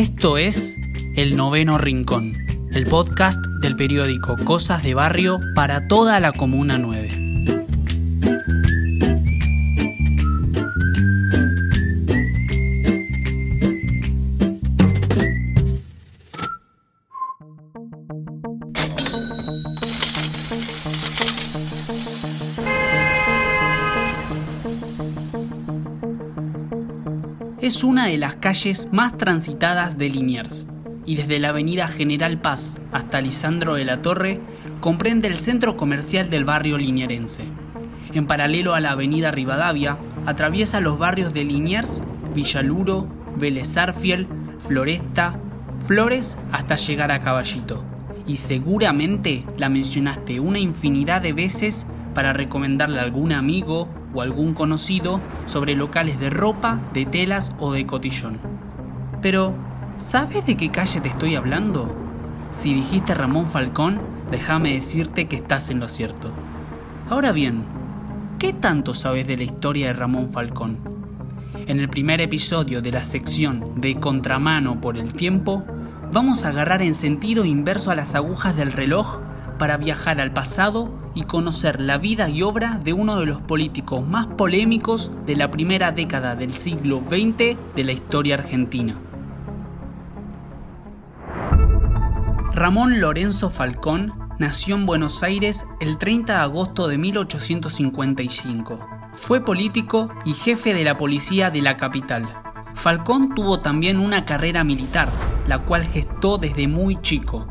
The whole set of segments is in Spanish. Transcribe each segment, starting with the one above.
Esto es El Noveno Rincón, el podcast del periódico Cosas de Barrio para toda la Comuna 9. Una de las calles más transitadas de Liniers y desde la avenida General Paz hasta Lisandro de la Torre comprende el centro comercial del barrio linierense. En paralelo a la avenida Rivadavia, atraviesa los barrios de Liniers, Villaluro, Vélez Floresta, Flores hasta llegar a Caballito. Y seguramente la mencionaste una infinidad de veces para recomendarle a algún amigo o algún conocido sobre locales de ropa, de telas o de cotillón. Pero, ¿sabes de qué calle te estoy hablando? Si dijiste Ramón Falcón, déjame decirte que estás en lo cierto. Ahora bien, ¿qué tanto sabes de la historia de Ramón Falcón? En el primer episodio de la sección de Contramano por el Tiempo, vamos a agarrar en sentido inverso a las agujas del reloj para viajar al pasado y conocer la vida y obra de uno de los políticos más polémicos de la primera década del siglo XX de la historia argentina. Ramón Lorenzo Falcón nació en Buenos Aires el 30 de agosto de 1855. Fue político y jefe de la policía de la capital. Falcón tuvo también una carrera militar, la cual gestó desde muy chico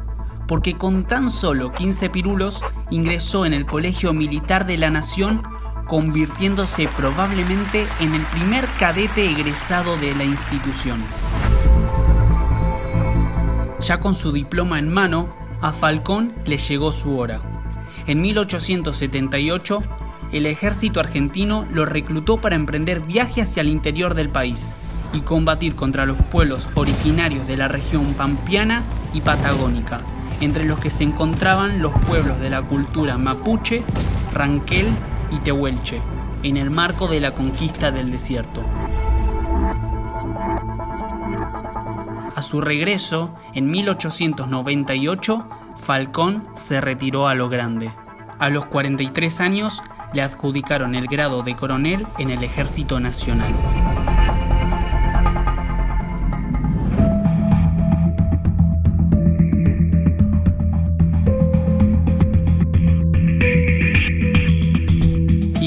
porque con tan solo 15 pirulos ingresó en el Colegio Militar de la Nación, convirtiéndose probablemente en el primer cadete egresado de la institución. Ya con su diploma en mano, a Falcón le llegó su hora. En 1878, el ejército argentino lo reclutó para emprender viaje hacia el interior del país y combatir contra los pueblos originarios de la región pampeana y patagónica entre los que se encontraban los pueblos de la cultura mapuche, ranquel y tehuelche, en el marco de la conquista del desierto. A su regreso, en 1898, Falcón se retiró a lo grande. A los 43 años le adjudicaron el grado de coronel en el Ejército Nacional.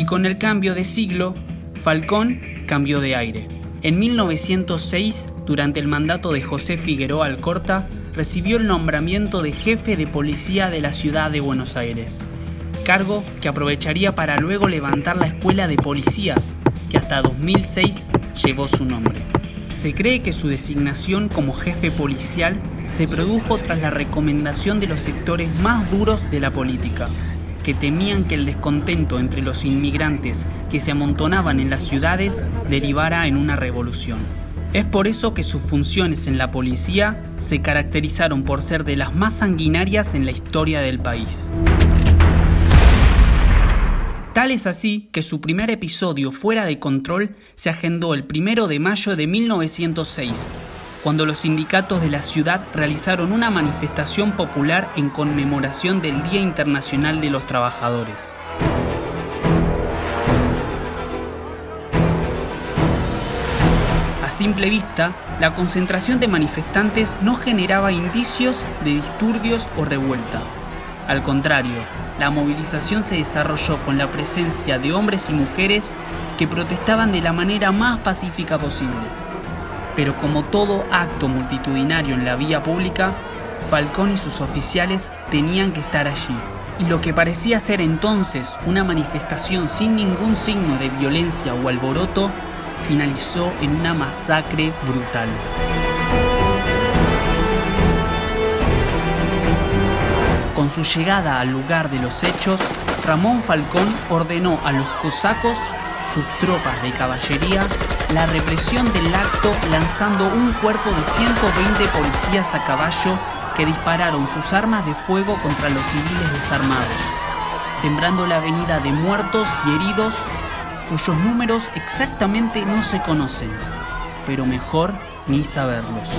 Con el cambio de siglo, Falcón cambió de aire. En 1906, durante el mandato de José Figueroa Alcorta, recibió el nombramiento de jefe de policía de la ciudad de Buenos Aires, cargo que aprovecharía para luego levantar la escuela de policías, que hasta 2006 llevó su nombre. Se cree que su designación como jefe policial se produjo tras la recomendación de los sectores más duros de la política, que temían que el descontento entre los inmigrantes que se amontonaban en las ciudades derivara en una revolución. Es por eso que sus funciones en la policía se caracterizaron por ser de las más sanguinarias en la historia del país. Tal es así que su primer episodio fuera de control se agendó el 1 de mayo de 1906, cuando los sindicatos de la ciudad realizaron una manifestación popular en conmemoración del Día Internacional de los Trabajadores. A simple vista, la concentración de manifestantes no generaba indicios de disturbios o revuelta. Al contrario, la movilización se desarrolló con la presencia de hombres y mujeres que protestaban de la manera más pacífica posible pero como todo acto multitudinario en la vía pública, Falcón y sus oficiales tenían que estar allí. Y lo que parecía ser entonces una manifestación sin ningún signo de violencia o alboroto, finalizó en una masacre brutal. Con su llegada al lugar de los hechos, Ramón Falcón ordenó a los cosacos, sus tropas de caballería, la represión del acto lanzando un cuerpo de 120 policías a caballo que dispararon sus armas de fuego contra los civiles desarmados, sembrando la avenida de muertos y heridos cuyos números exactamente no se conocen, pero mejor ni saberlos.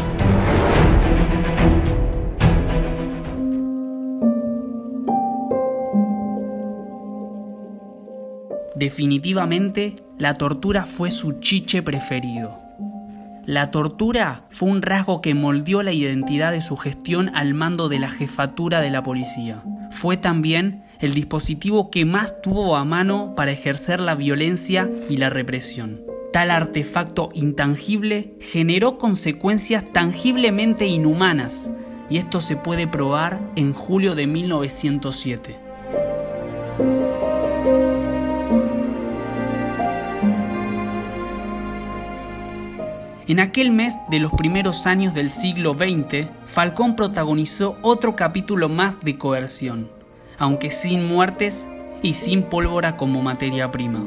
Definitivamente, la tortura fue su chiche preferido. La tortura fue un rasgo que moldeó la identidad de su gestión al mando de la jefatura de la policía. Fue también el dispositivo que más tuvo a mano para ejercer la violencia y la represión. Tal artefacto intangible generó consecuencias tangiblemente inhumanas, y esto se puede probar en julio de 1907. En aquel mes de los primeros años del siglo XX, Falcón protagonizó otro capítulo más de coerción, aunque sin muertes y sin pólvora como materia prima.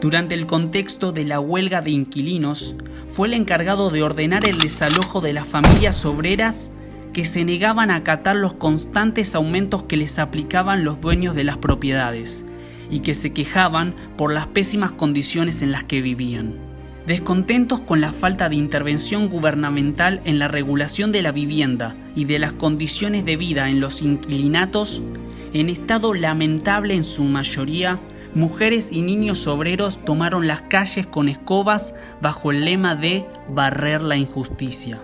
Durante el contexto de la huelga de inquilinos, fue el encargado de ordenar el desalojo de las familias obreras que se negaban a acatar los constantes aumentos que les aplicaban los dueños de las propiedades y que se quejaban por las pésimas condiciones en las que vivían. Descontentos con la falta de intervención gubernamental en la regulación de la vivienda y de las condiciones de vida en los inquilinatos, en estado lamentable en su mayoría, mujeres y niños obreros tomaron las calles con escobas bajo el lema de barrer la injusticia.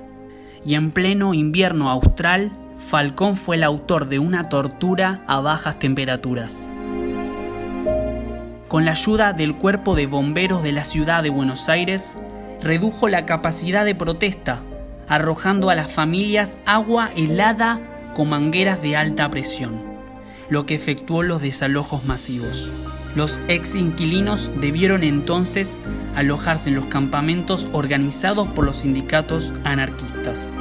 Y en pleno invierno austral, Falcón fue el autor de una tortura a bajas temperaturas con la ayuda del cuerpo de bomberos de la ciudad de Buenos Aires, redujo la capacidad de protesta, arrojando a las familias agua helada con mangueras de alta presión, lo que efectuó los desalojos masivos. Los ex inquilinos debieron entonces alojarse en los campamentos organizados por los sindicatos anarquistas.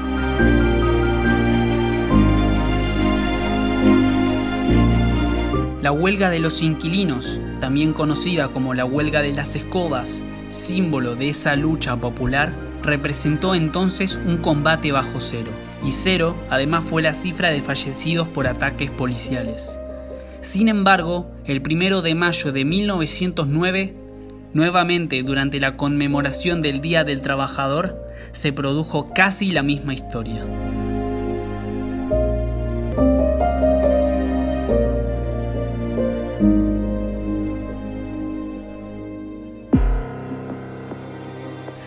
La huelga de los inquilinos también conocida como la huelga de las escobas, símbolo de esa lucha popular, representó entonces un combate bajo cero. Y cero además fue la cifra de fallecidos por ataques policiales. Sin embargo, el primero de mayo de 1909, nuevamente durante la conmemoración del Día del Trabajador, se produjo casi la misma historia.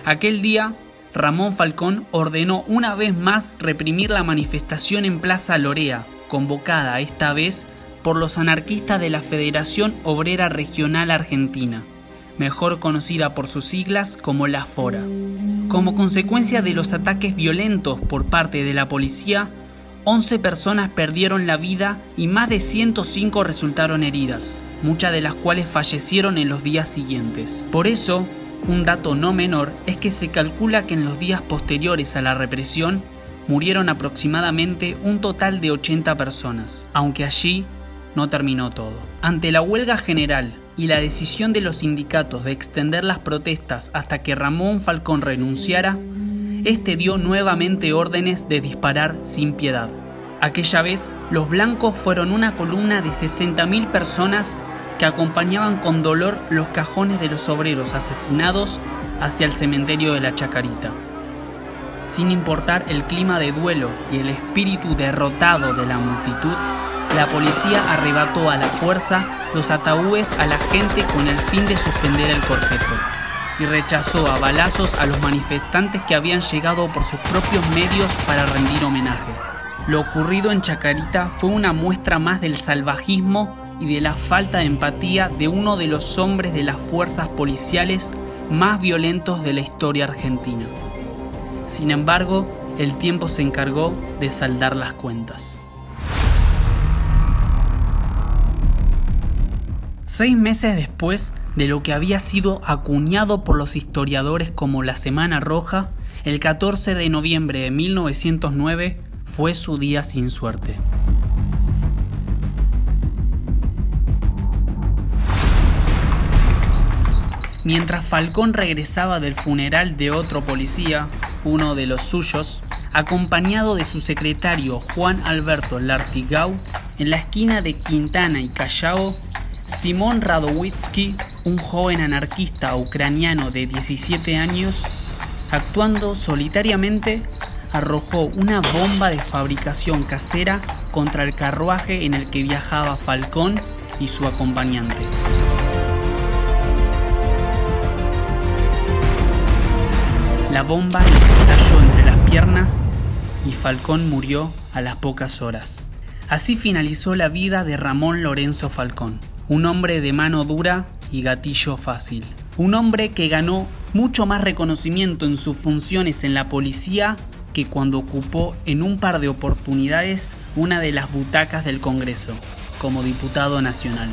Aquel día, Ramón Falcón ordenó una vez más reprimir la manifestación en Plaza Lorea, convocada esta vez por los anarquistas de la Federación Obrera Regional Argentina, mejor conocida por sus siglas como la FORA. Como consecuencia de los ataques violentos por parte de la policía, 11 personas perdieron la vida y más de 105 resultaron heridas, muchas de las cuales fallecieron en los días siguientes. Por eso, un dato no menor es que se calcula que en los días posteriores a la represión murieron aproximadamente un total de 80 personas, aunque allí no terminó todo. Ante la huelga general y la decisión de los sindicatos de extender las protestas hasta que Ramón Falcón renunciara, este dio nuevamente órdenes de disparar sin piedad. Aquella vez, los blancos fueron una columna de 60.000 personas que acompañaban con dolor los cajones de los obreros asesinados hacia el cementerio de la Chacarita. Sin importar el clima de duelo y el espíritu derrotado de la multitud, la policía arrebató a la fuerza los ataúdes a la gente con el fin de suspender el cortejo y rechazó a balazos a los manifestantes que habían llegado por sus propios medios para rendir homenaje. Lo ocurrido en Chacarita fue una muestra más del salvajismo y de la falta de empatía de uno de los hombres de las fuerzas policiales más violentos de la historia argentina. Sin embargo, el tiempo se encargó de saldar las cuentas. Seis meses después de lo que había sido acuñado por los historiadores como la Semana Roja, el 14 de noviembre de 1909 fue su día sin suerte. Mientras Falcón regresaba del funeral de otro policía, uno de los suyos, acompañado de su secretario Juan Alberto Lartigau, en la esquina de Quintana y Callao, Simón Radowitzki, un joven anarquista ucraniano de 17 años, actuando solitariamente, arrojó una bomba de fabricación casera contra el carruaje en el que viajaba Falcón y su acompañante. La bomba le estalló entre las piernas y Falcón murió a las pocas horas. Así finalizó la vida de Ramón Lorenzo Falcón, un hombre de mano dura y gatillo fácil. Un hombre que ganó mucho más reconocimiento en sus funciones en la policía que cuando ocupó en un par de oportunidades una de las butacas del Congreso, como diputado nacional.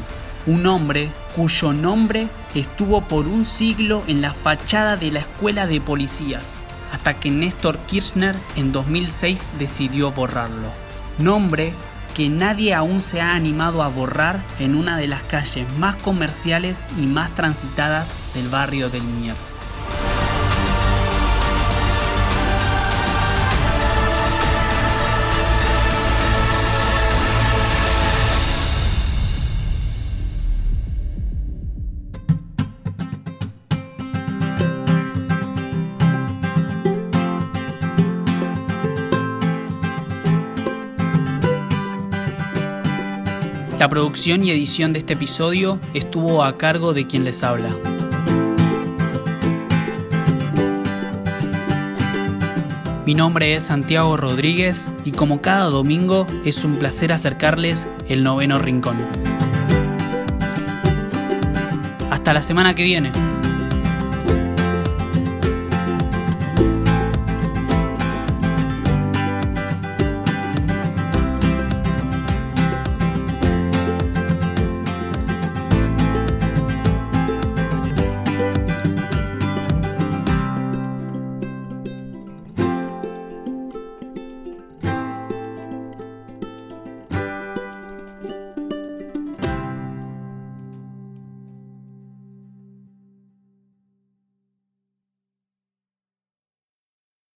Un hombre cuyo nombre estuvo por un siglo en la fachada de la Escuela de Policías, hasta que Néstor Kirchner en 2006 decidió borrarlo. Nombre que nadie aún se ha animado a borrar en una de las calles más comerciales y más transitadas del barrio de Liniers. La producción y edición de este episodio estuvo a cargo de quien les habla. Mi nombre es Santiago Rodríguez y como cada domingo es un placer acercarles el noveno rincón. Hasta la semana que viene.